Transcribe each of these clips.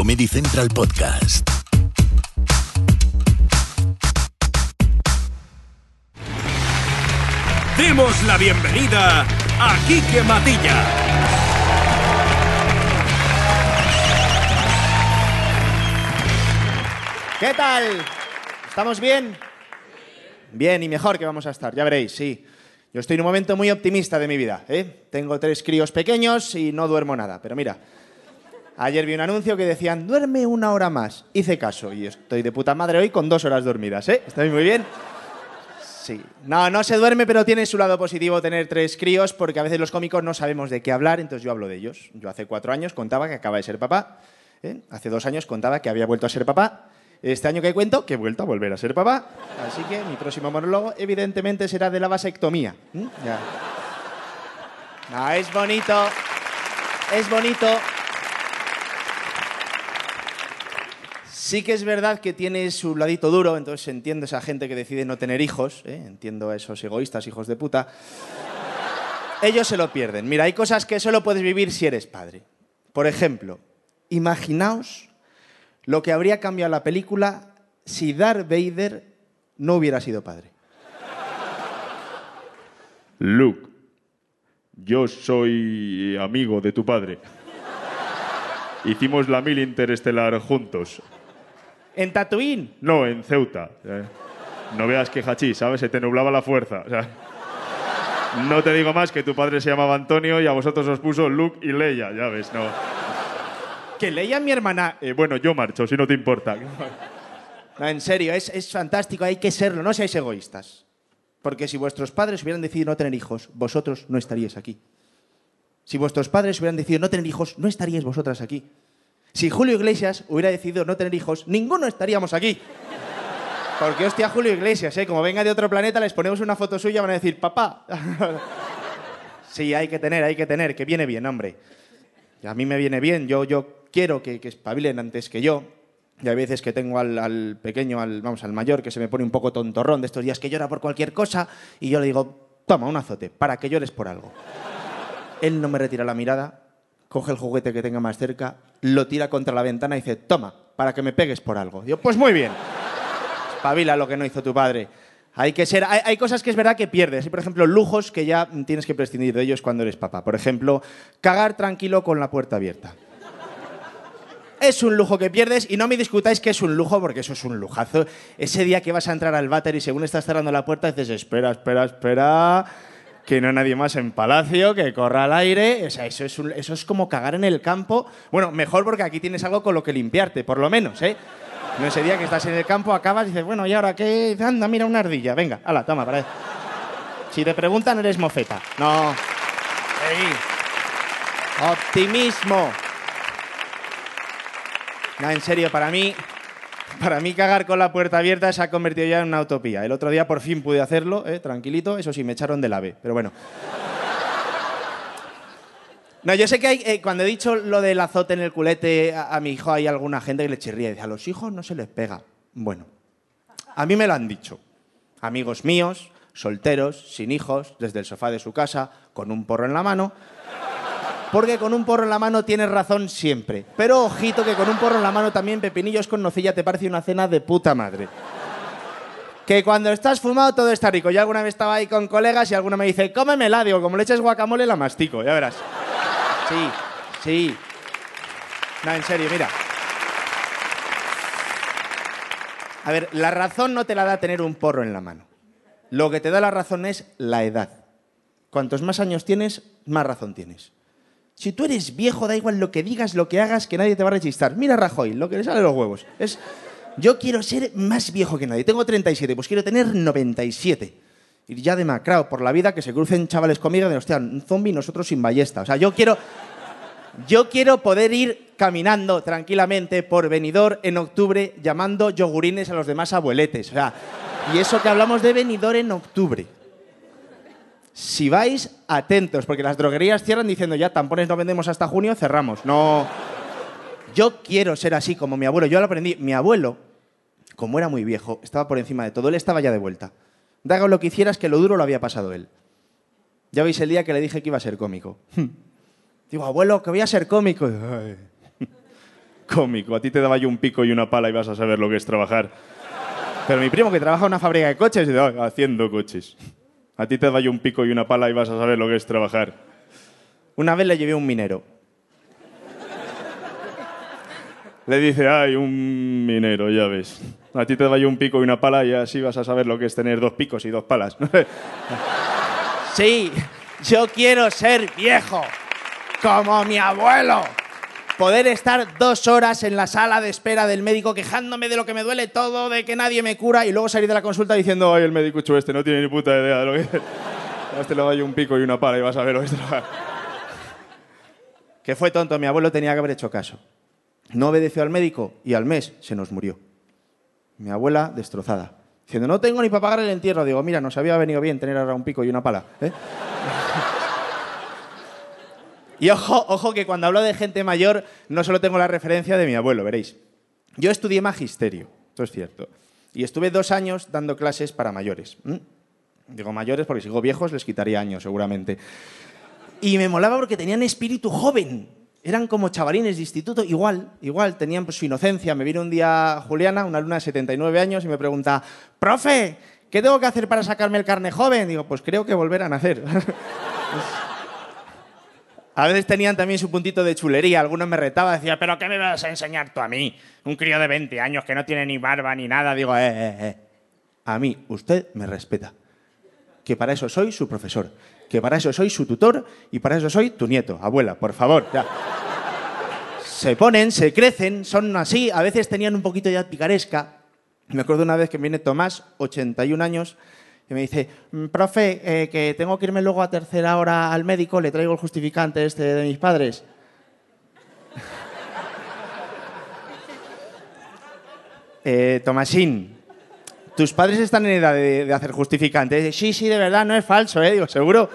Comedy Central Podcast. Demos la bienvenida a Quique Matilla. ¿Qué tal? ¿Estamos bien? Bien y mejor que vamos a estar, ya veréis, sí. Yo estoy en un momento muy optimista de mi vida. ¿eh? Tengo tres críos pequeños y no duermo nada. Pero mira, ayer vi un anuncio que decían, duerme una hora más. Hice caso y estoy de puta madre hoy con dos horas dormidas. ¿eh? ¿Estoy muy bien? Sí. No, no se duerme, pero tiene su lado positivo tener tres críos porque a veces los cómicos no sabemos de qué hablar, entonces yo hablo de ellos. Yo hace cuatro años contaba que acaba de ser papá. ¿eh? Hace dos años contaba que había vuelto a ser papá. Este año que cuento, que he vuelto a volver a ser papá. Así que mi próximo monólogo, evidentemente, será de la vasectomía. No, es bonito. Es bonito. Sí que es verdad que tiene su ladito duro, entonces entiendo a esa gente que decide no tener hijos, ¿eh? entiendo a esos egoístas, hijos de puta. Ellos se lo pierden. Mira, hay cosas que solo puedes vivir si eres padre. Por ejemplo, imaginaos lo que habría cambiado la película si Darth Vader no hubiera sido padre. Luke, yo soy amigo de tu padre. Hicimos la mil interestelar juntos. En Tatooine. No, en Ceuta. Eh, No veas que hachís, ¿sabes? Se te nublaba la fuerza. o sea, no te digo más que tu padre se llamaba Antonio y a vosotros os puso Luke y Leia, ya ves, no. Que leía mi hermana. Eh, bueno, yo marcho, si no te importa. No, en serio, es, es fantástico, hay que serlo, no seáis egoístas. Porque si vuestros padres hubieran decidido no tener hijos, vosotros no estaríais aquí. Si vuestros padres hubieran decidido no tener hijos, no estaríais vosotras aquí. Si Julio Iglesias hubiera decidido no tener hijos, ninguno estaríamos aquí. Porque hostia, Julio Iglesias, ¿eh? como venga de otro planeta, les ponemos una foto suya, van a decir, papá. sí, hay que tener, hay que tener, que viene bien, hombre. Y a mí me viene bien, yo, yo quiero que, que espabilen antes que yo. Y hay veces que tengo al, al pequeño, al, vamos, al mayor, que se me pone un poco tontorrón de estos días que llora por cualquier cosa, y yo le digo, toma, un azote, para que llores por algo. Él no me retira la mirada, coge el juguete que tenga más cerca, lo tira contra la ventana y dice, toma, para que me pegues por algo. Digo, pues muy bien. Espabila lo que no hizo tu padre. Hay que ser, hay, hay cosas que es verdad que pierdes. Hay, por ejemplo, lujos que ya tienes que prescindir de ellos cuando eres papá. Por ejemplo, cagar tranquilo con la puerta abierta. Es un lujo que pierdes y no me discutáis que es un lujo porque eso es un lujazo. Ese día que vas a entrar al váter y según estás cerrando la puerta dices, espera, espera, espera, que no hay nadie más en palacio, que corra al aire. O sea, eso es, un- eso es como cagar en el campo. Bueno, mejor porque aquí tienes algo con lo que limpiarte, por lo menos, ¿eh? No ese día que estás en el campo, acabas y dices, bueno, ¿y ahora qué? Anda, mira una ardilla. Venga, hala, toma, para Si te preguntan, eres mofeta. No. Ey. Optimismo. No, en serio, para mí, para mí cagar con la puerta abierta se ha convertido ya en una utopía. El otro día por fin pude hacerlo, ¿eh? tranquilito, eso sí, me echaron del ave, pero bueno. No, yo sé que hay, eh, cuando he dicho lo del azote en el culete a, a mi hijo, hay alguna gente que le chirría y dice, a los hijos no se les pega. Bueno, a mí me lo han dicho. Amigos míos, solteros, sin hijos, desde el sofá de su casa, con un porro en la mano. Porque con un porro en la mano tienes razón siempre. Pero ojito que con un porro en la mano también pepinillos con nocilla te parece una cena de puta madre. Que cuando estás fumado todo está rico. Yo alguna vez estaba ahí con colegas y alguno me dice, cómemela, digo, como le eches guacamole la mastico, ya verás. Sí, sí. No, en serio, mira. A ver, la razón no te la da tener un porro en la mano. Lo que te da la razón es la edad. Cuantos más años tienes, más razón tienes. Si tú eres viejo, da igual lo que digas, lo que hagas, que nadie te va a rechistar. Mira Rajoy, lo que le sale de los huevos. Es, yo quiero ser más viejo que nadie. Tengo 37, pues quiero tener 97. Ir ya demacrado por la vida, que se crucen chavales conmigo de, hostia, un zombie, nosotros sin ballesta. O sea, yo quiero... Yo quiero poder ir caminando tranquilamente por Benidorm en octubre llamando yogurines a los demás abueletes. O sea, y eso que hablamos de Benidorm en octubre. Si vais atentos, porque las droguerías cierran diciendo ya tampones no vendemos hasta junio, cerramos. No. Yo quiero ser así como mi abuelo. Yo lo aprendí. Mi abuelo, como era muy viejo, estaba por encima de todo. Él estaba ya de vuelta. Daga lo que hicieras, que lo duro lo había pasado él. Ya veis el día que le dije que iba a ser cómico. Digo, abuelo, que voy a ser cómico. Cómico, a ti te daba yo un pico y una pala y vas a saber lo que es trabajar. Pero mi primo que trabaja en una fábrica de coches, dice, "Ay, haciendo coches. A ti te yo un pico y una pala y vas a saber lo que es trabajar. Una vez le llevé a un minero. Le dice, ay, un minero, ya ves. A ti te yo un pico y una pala y así vas a saber lo que es tener dos picos y dos palas. sí, yo quiero ser viejo, como mi abuelo. Poder estar dos horas en la sala de espera del médico quejándome de lo que me duele todo, de que nadie me cura y luego salir de la consulta diciendo, ay, el médico chulo este no tiene ni puta idea de lo que. A este le doy un pico y una pala y vas a ver lo que. Que fue tonto, mi abuelo tenía que haber hecho caso. No obedeció al médico y al mes se nos murió. Mi abuela destrozada. Diciendo, no tengo ni para pagar el entierro. Digo, mira, nos había venido bien tener ahora un pico y una pala. ¿eh? Y ojo, ojo que cuando hablo de gente mayor no solo tengo la referencia de mi abuelo, veréis. Yo estudié magisterio, esto es cierto. Y estuve dos años dando clases para mayores. Digo mayores porque si digo viejos les quitaría años seguramente. Y me molaba porque tenían espíritu joven. Eran como chavalines de instituto, igual, igual, tenían pues, su inocencia. Me vino un día Juliana, una alumna de 79 años, y me pregunta, profe, ¿qué tengo que hacer para sacarme el carne joven? Digo, pues creo que volver a nacer. a veces tenían también su puntito de chulería. Algunos me retaban, decía, ¿pero qué me vas a enseñar tú a mí? Un crío de 20 años que no tiene ni barba ni nada. Digo, eh, eh, eh. A mí, usted me respeta. Que para eso soy su profesor que para eso soy su tutor y para eso soy tu nieto. Abuela, por favor. Se ponen, se crecen, son así, a veces tenían un poquito ya picaresca. Me acuerdo una vez que viene Tomás, 81 años, y me dice, "Mm, profe, eh, que tengo que irme luego a tercera hora al médico, le traigo el justificante este de mis padres. Eh, Tomasín, tus padres están en edad de, hacer justificantes. Sí, sí, de verdad, no es falso, ¿eh? Digo, seguro.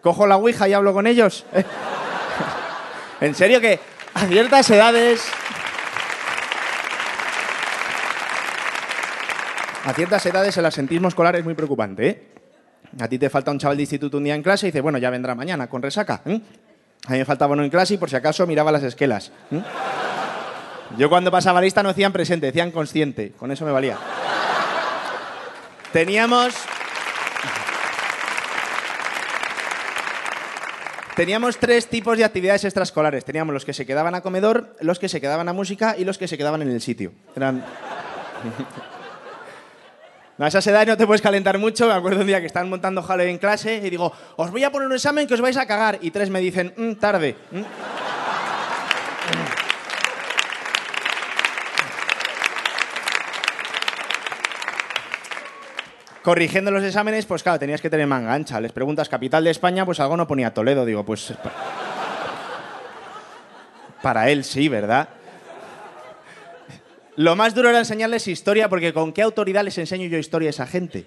Cojo la ouija y hablo con ellos. en serio que a ciertas edades... A ciertas edades el asentismo escolar es muy preocupante, ¿eh? A ti te falta un chaval de instituto un día en clase y dice, bueno, ya vendrá mañana con resaca. A mí me faltaba uno en clase y por si acaso miraba las esquelas. Yo cuando pasaba lista no decían presente, decían consciente. Con eso me valía. Teníamos. Teníamos tres tipos de actividades extraescolares. Teníamos los que se quedaban a comedor, los que se quedaban a música y los que se quedaban en el sitio. Eran. No, a esas no te puedes calentar mucho. Me acuerdo un día que estaban montando Halloween en clase y digo, os voy a poner un examen que os vais a cagar. Y tres me dicen, "Mm, tarde. mm". corrigiendo los exámenes, pues claro, tenías que tener manga ancha. Les preguntas capital de España, pues algo no ponía Toledo. Digo, pues. pa- Para él sí, ¿verdad? Lo más duro era enseñarles historia, porque ¿con qué autoridad les enseño yo historia a esa gente?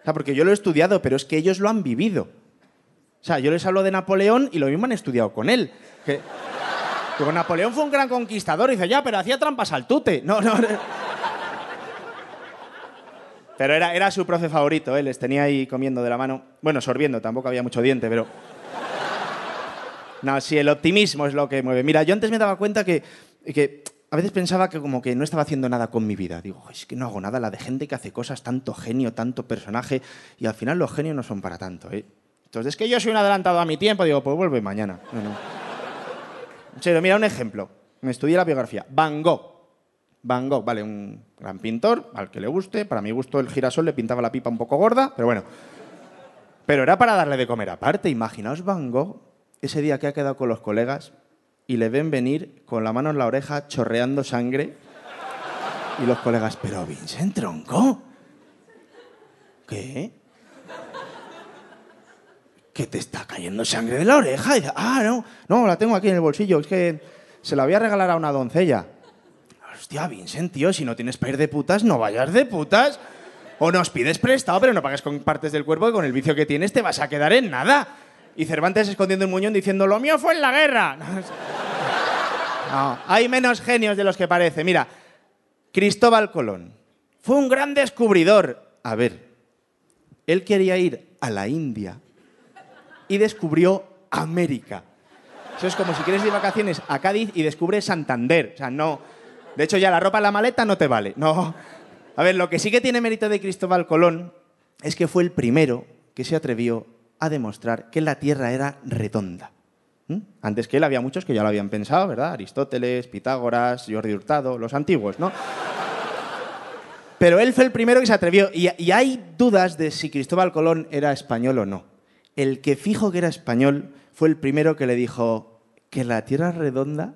O sea, porque yo lo he estudiado, pero es que ellos lo han vivido. O sea, yo les hablo de Napoleón y lo mismo han estudiado con él. Que, Napoleón fue un gran conquistador. Y dice, ya, pero hacía trampas al tute. No, no. no. Pero era, era su profe favorito, ¿eh? les tenía ahí comiendo de la mano. Bueno, sorbiendo, tampoco había mucho diente, pero. No, sí, el optimismo es lo que mueve. Mira, yo antes me daba cuenta que, que a veces pensaba que como que no estaba haciendo nada con mi vida. Digo, es que no hago nada, la de gente que hace cosas, tanto genio, tanto personaje, y al final los genios no son para tanto, ¿eh? Entonces, es que yo soy un adelantado a mi tiempo, digo, pues vuelve mañana. No, mira un ejemplo. Me estudié la biografía. Van Gogh. Van Gogh, vale, un gran pintor, al que le guste. Para mi gusto, el girasol le pintaba la pipa un poco gorda, pero bueno. Pero era para darle de comer aparte. Imaginaos Van Gogh ese día que ha quedado con los colegas y le ven venir con la mano en la oreja chorreando sangre. Y los colegas, pero Vincent Tronco. ¿Qué? que te está cayendo sangre de la oreja. Y dice, ah, no, no, la tengo aquí en el bolsillo, es que se la voy a regalar a una doncella. Hostia, Vincent, tío, si no tienes para ir de putas, no vayas de putas. O nos pides prestado, pero no pagas con partes del cuerpo que con el vicio que tienes te vas a quedar en nada. Y Cervantes escondiendo el muñón diciendo, lo mío fue en la guerra. No, hay menos genios de los que parece. Mira, Cristóbal Colón fue un gran descubridor. A ver, él quería ir a la India y descubrió América. Eso es como si quieres ir vacaciones a Cádiz y descubres Santander. O sea, no. De hecho, ya la ropa en la maleta no te vale. No. A ver, lo que sí que tiene mérito de Cristóbal Colón es que fue el primero que se atrevió a demostrar que la Tierra era redonda. ¿Mm? Antes que él había muchos que ya lo habían pensado, ¿verdad? Aristóteles, Pitágoras, Jordi Hurtado, los antiguos, ¿no? Pero él fue el primero que se atrevió. Y, hay dudas de si Cristóbal Colón era español o no. El que fijo que era español fue el primero que le dijo que la Tierra es redonda.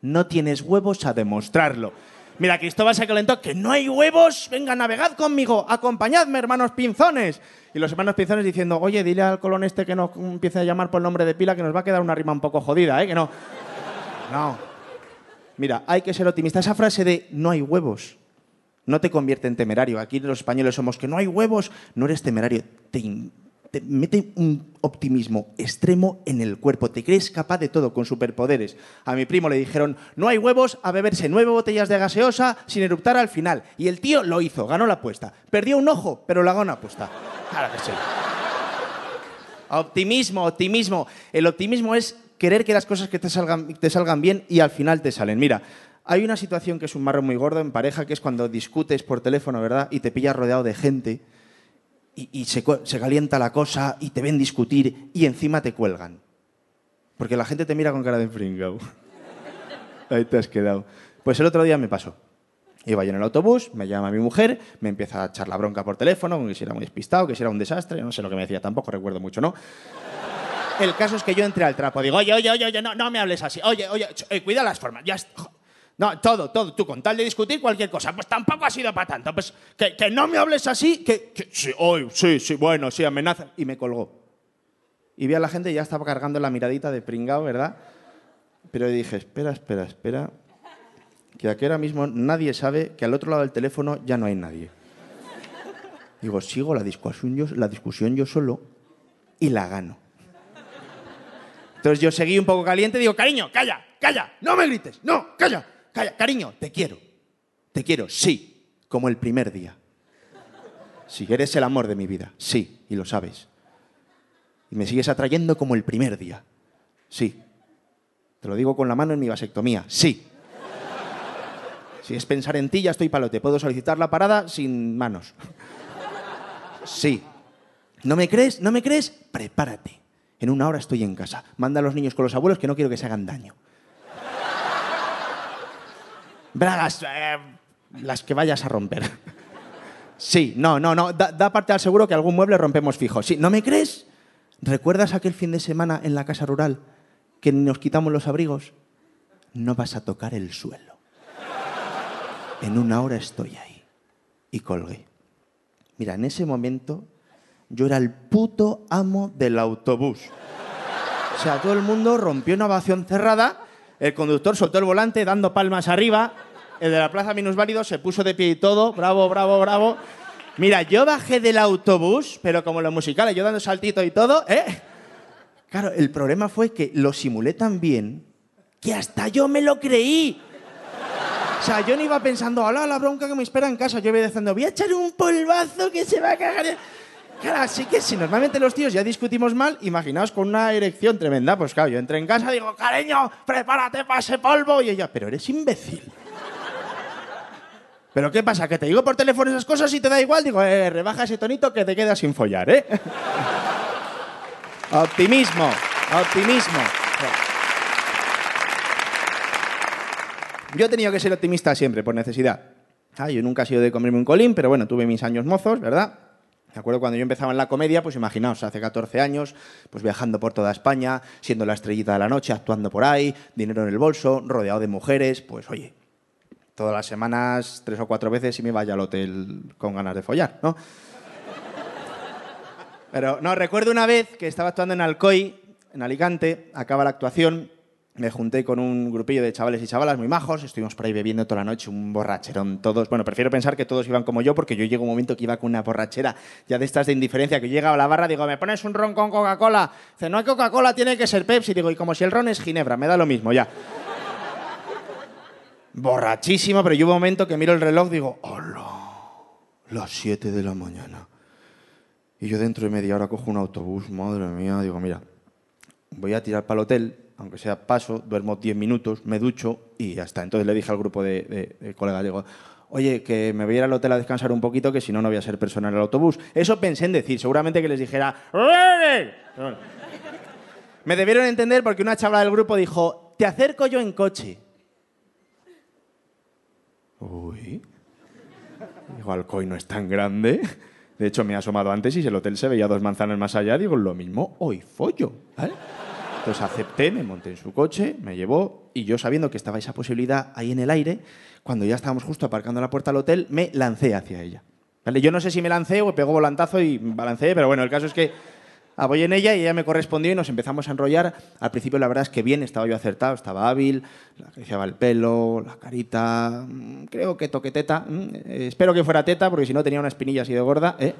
No tienes huevos a demostrarlo. Mira, Cristóbal se calentó, que no hay huevos, venga, navegad conmigo, acompañadme, hermanos pinzones. Y los hermanos pinzones diciendo, oye, dile al colón este que no empiece a llamar por el nombre de pila, que nos va a quedar una rima un poco jodida, ¿eh? Que no. No. Mira, hay que ser optimista. Esa frase de no hay huevos no te convierte en temerario. Aquí los españoles somos que no hay huevos, no eres temerario. Te, te mete un optimismo extremo en el cuerpo. Te crees capaz de todo con superpoderes. A mi primo le dijeron, no hay huevos a beberse nueve botellas de gaseosa sin eruptar al final. Y el tío lo hizo, ganó la apuesta. Perdió un ojo, pero la ganó la apuesta. Claro. Optimismo, optimismo. El optimismo es querer que las cosas que te salgan, te salgan bien y al final te salen. Mira, hay una situación que es un marrón muy gordo en pareja, que es cuando discutes por teléfono, ¿verdad? Y te pillas rodeado de gente y, y se, se calienta la cosa y te ven discutir y encima te cuelgan. Porque la gente te mira con cara de fringao. Ahí te has quedado. Pues el otro día me pasó. Iba yo en el autobús, me llama mi mujer, me empieza a echar la bronca por teléfono, que si era muy despistado, que si era un desastre, no sé lo que me decía tampoco, recuerdo mucho, ¿no? El caso es que yo entré al trapo, digo, oye, oye, oye, oye, no, no me hables así, oye, oye, eh, cuida las formas, ya No, todo, todo, tú con tal de discutir cualquier cosa, pues tampoco ha sido para tanto, pues que, no me hables así, que, que sí, hoy, sí, sí, bueno, sí, amenaza. Y me colgó. Y vi a la gente y ya estaba cargando la miradita de pringao, ¿verdad? Pero dije, espera, espera, espera, que aquí ahora mismo nadie sabe que al otro lado del teléfono ya no hay nadie. Digo, sigo la discusión yo, la discusión yo solo y la gano. Entonces yo seguí un poco caliente y digo, cariño, calla, calla, no me grites, no, calla, cariño, te quiero, te quiero, sí, como el primer día. Sí, eres el amor de mi vida, sí, y lo sabes. Y me sigues atrayendo como el primer día, sí. Te lo digo con la mano en mi vasectomía, sí. Si es pensar en ti, ya estoy palote. Puedo solicitar la parada sin manos. Sí. ¿No me crees? ¿No me crees? Prepárate. En una hora estoy en casa. Manda a los niños con los abuelos que no quiero que se hagan daño. Bragas, eh, las que vayas a romper. Sí, no, no, no. Da, parte al seguro que algún mueble rompemos fijo. Sí, ¿no me crees? ¿Recuerdas aquel fin de semana en la casa rural que nos quitamos los abrigos? No vas a tocar el suelo. En una hora estoy ahí. Y colgué. Mira, en ese momento yo era el puto amo del autobús. O sea, todo el mundo rompió una ovación cerrada, el conductor soltó el volante dando palmas arriba, el de la plaza minusválido se puso de pie y todo, bravo, bravo, bravo. Mira, yo bajé del autobús, pero como los musicales, yo dando saltito y todo, ¿eh? Claro, el problema fue que lo simulé tan bien que hasta yo me lo creí. O sea, yo no iba pensando, hola, la bronca que me espera en casa. Yo iba diciendo, voy a echar un polvazo que se va a cagar. En-". Claro, así que si normalmente los tíos ya discutimos mal, imaginaos con una erección tremenda. Pues claro, yo entré en casa y digo, cariño, prepárate para ese polvo. Y ella, pero eres imbécil. ¿Pero qué pasa? ¿Que te digo por teléfono esas cosas y te da igual? Digo, eh, rebaja ese tonito que te quedas sin follar, ¿eh? optimismo, optimismo. Yo he tenido que ser optimista siempre, por necesidad. Ah, yo nunca he sido de comerme un colín, pero bueno, tuve mis años mozos, ¿verdad? Me acuerdo cuando yo empezaba en la comedia, pues imaginaos, hace 14 años, pues viajando por toda España, siendo la estrellita de la noche, actuando por ahí, dinero en el bolso, rodeado de mujeres, pues oye, todas las semanas, tres o cuatro veces, y me vaya al hotel con ganas de follar, ¿no? Pero no, recuerdo una vez que estaba actuando en Alcoy, en Alicante, acaba la actuación, me junté con un grupillo de chavales y chavalas muy majos, estuvimos por ahí bebiendo toda la noche, un borracherón todos. Bueno, prefiero pensar que todos iban como yo, porque yo llego un momento que iba con una borrachera ya de estas de indiferencia, que llega a la barra, digo, ¿me pones un ron con Coca-Cola? Dice, no hay Coca-Cola, tiene que ser Pepsi. Digo, y como si el ron es Ginebra, me da lo mismo, ya. Borrachísimo, pero yo un momento que miro el reloj, digo, hola, las 7 de la mañana. Y yo dentro de media hora cojo un autobús, madre mía, digo, mira, voy a tirar para el hotel, aunque sea paso, duermo 10 minutos, me ducho y ya está. Entonces le dije al grupo de, colegas, digo, oye, que me voy a ir al hotel a descansar un poquito, que si no, no voy a ser persona en el autobús. Eso pensé en decir, seguramente que les dijera. Pero. Me debieron entender porque una chavala del grupo dijo, te acerco yo en coche. Uy. Digo, Alcoy no es tan grande. De hecho, me he asomado antes y si el hotel se veía dos manzanas más allá, digo, lo mismo, hoy follo. ¿vale? Entonces acepté, me monté en su coche, me llevó y yo sabiendo que estaba esa posibilidad ahí en el aire, cuando ya estábamos justo aparcando la puerta del hotel, me lancé hacia ella. ¿Vale? Yo no sé si me lancé o pegó volantazo y balancé, pero bueno, el caso es que voy en ella y ella me correspondió y nos empezamos a enrollar. Al principio la verdad es que bien, estaba yo acertado, estaba hábil, le acariciaba el pelo, la carita, mm, creo que toqué teta. mm, eh, espero que fuera teta porque si no tenía una espinilla así de gorda. ¿eh?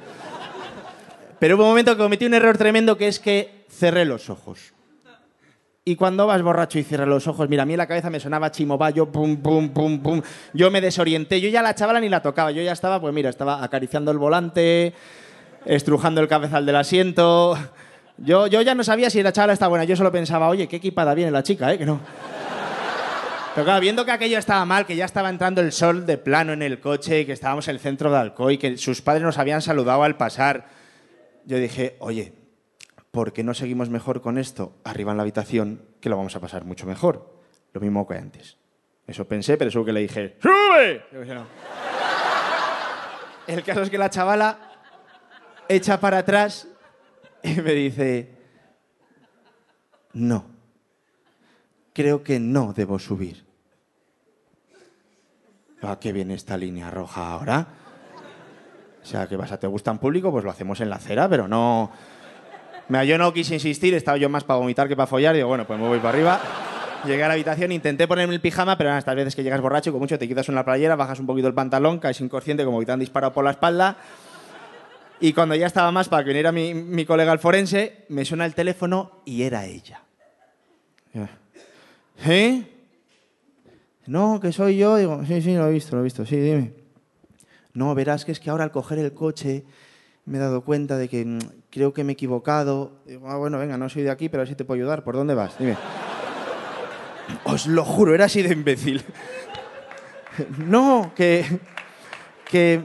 Pero hubo un momento que cometí un error tremendo que es que cerré los ojos. Y cuando vas borracho y cierras los ojos, mira, a mí la cabeza me sonaba chimobayo, pum, pum, pum, pum. Yo me desorienté, yo ya la chavala ni la tocaba, yo ya estaba, pues mira, estaba acariciando el volante, estrujando el cabezal del asiento. Yo, yo ya no sabía si la chavala estaba buena, yo solo pensaba, oye, qué equipada viene la chica, ¿eh? Que no. Pero claro, viendo que aquello estaba mal, que ya estaba entrando el sol de plano en el coche, que estábamos en el centro de Alcoy, que sus padres nos habían saludado al pasar, yo dije, oye, ¿por qué no seguimos mejor con esto arriba en la habitación, que lo vamos a pasar mucho mejor? Lo mismo que antes. Eso pensé, pero eso que le dije, ¡sube! No. El caso es que la chavala echa para atrás y me dice, no, creo que no debo subir. ¿A qué viene esta línea roja ahora? O sea, ¿qué pasa? ¿Te gusta en público? Pues lo hacemos en la acera, pero no... Yo no quise insistir, estaba yo más para vomitar que para follar. Digo, bueno, pues me voy para arriba. Llegué a la habitación, intenté ponerme el pijama, pero estas veces que llegas borracho, con mucho te quitas una playera, bajas un poquito el pantalón, caes inconsciente como que te han disparado por la espalda. Y cuando ya estaba más para que viniera mi, mi colega al forense, me suena el teléfono y era ella. ¿Sí? No, que soy yo. Digo, sí, sí, lo he visto, lo he visto. Sí, dime. No, verás que es que ahora al coger el coche me he dado cuenta de que mm, creo que me he equivocado. Digo, ah, bueno, venga, no soy de aquí, pero a ver si te puedo ayudar. ¿Por dónde vas? Dime. Os lo juro, era así de imbécil. No, que, que,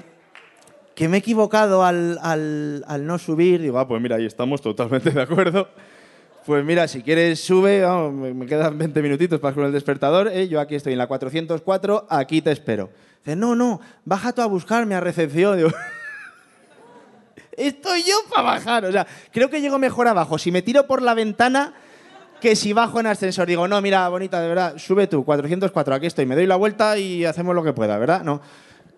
que me he equivocado al, al- al no subir. Digo, ah, pues mira, ahí estamos totalmente de acuerdo. Pues mira, si quieres sube, vamos, me, quedan 20 minutitos para con el despertador. ¿eh? Yo aquí estoy en la 404, aquí te espero. Dice, no, no, baja tú a buscarme a recepción. Digo, estoy yo para bajar. O sea, creo que llego mejor abajo. Si me tiro por la ventana que si bajo en ascensor. Digo, no, mira, bonita, de verdad, sube tú, 404, aquí estoy. Me doy la vuelta y hacemos lo que pueda, ¿verdad? No.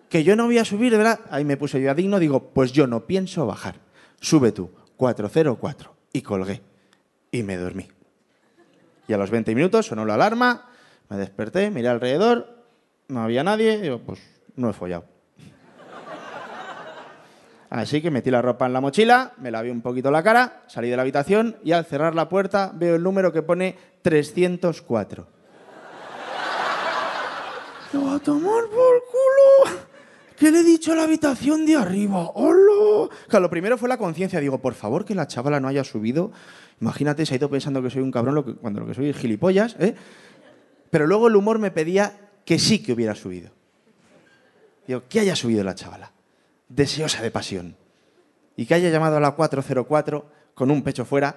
Que yo no voy a subir, verdad. Ahí me puse yo a digno, digo, pues yo no pienso bajar. Sube tú, 404. Y colgué. Y me dormí. Y a los 20 minutos sonó la alarma, me desperté, miré alrededor, no había nadie, digo, pues no he follado. Así que metí la ropa en la mochila, me lavé un poquito la cara, salí de la habitación y al cerrar la puerta veo el número que pone 304. Lo a tomar por culo. ¿Qué le he dicho a la habitación de arriba? ¡Hola! Lo primero fue la conciencia. Digo, por favor, que la chavala no haya subido. Imagínate, se ha ido pensando que soy un cabrón cuando lo que soy es gilipollas, ¿eh? Pero luego el humor me pedía que sí que hubiera subido. Digo, que haya subido la chavala, deseosa de pasión, y que haya llamado a la 404 con un pecho fuera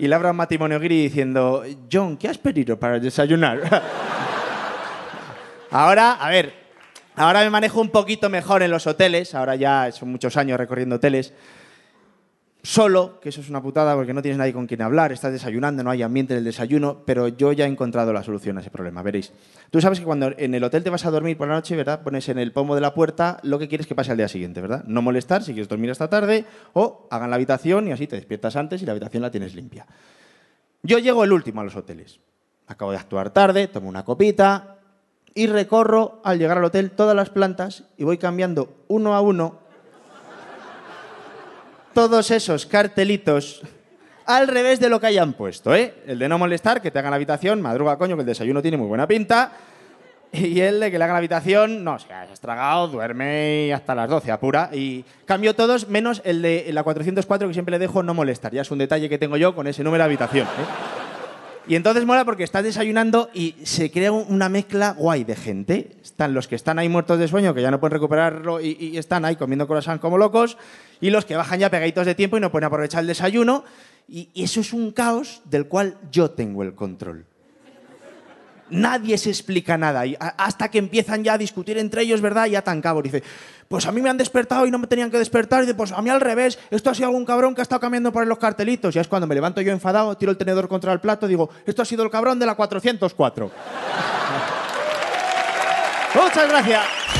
y le abra un matrimonio guiri diciendo, John, ¿qué has pedido para desayunar? ahora, a ver, ahora me manejo un poquito mejor en los hoteles, ahora ya son muchos años recorriendo hoteles. Solo, que eso es una putada porque no tienes nadie con quien hablar, estás desayunando, no hay ambiente en el desayuno, pero yo ya he encontrado la solución a ese problema, veréis. Tú sabes que cuando en el hotel te vas a dormir por la noche, ¿verdad? Pones en el pomo de la puerta lo que quieres que pase al día siguiente, ¿verdad? No molestar si quieres dormir hasta tarde o hagan la habitación y así te despiertas antes y la habitación la tienes limpia. Yo llego el último a los hoteles. Acabo de actuar tarde, tomo una copita y recorro al llegar al hotel todas las plantas y voy cambiando uno a uno todos esos cartelitos al revés de lo que hayan puesto, ¿eh? El de no molestar, que te hagan la habitación, madruga coño, que el desayuno tiene muy buena pinta. Y el de que le hagan la habitación, no, o sea, has tragado, duerme hasta las 12, apura. Y cambio todos, menos el de la 404 que siempre le dejo no molestar. Ya es un detalle que tengo yo con ese número de habitación. ¿eh? Y entonces mola porque estás desayunando y se crea una mezcla guay de gente. Están los que están ahí muertos de sueño, que ya no pueden recuperarlo y, están ahí comiendo croissant como locos, y los que bajan ya pegaditos de tiempo y no pueden aprovechar el desayuno. Y, eso es un caos del cual yo tengo el control. Nadie se explica nada. Y hasta que empiezan ya a discutir entre ellos, ¿verdad? Y atan cabos. Dice, pues a mí me han despertado y no me tenían que despertar. Y dice, pues a mí al revés. Esto ha sido algún cabrón que ha estado cambiando por los cartelitos. Y es cuando me levanto yo enfadado, tiro el tenedor contra el plato, digo, esto ha sido el cabrón de la 404. Muchas gracias.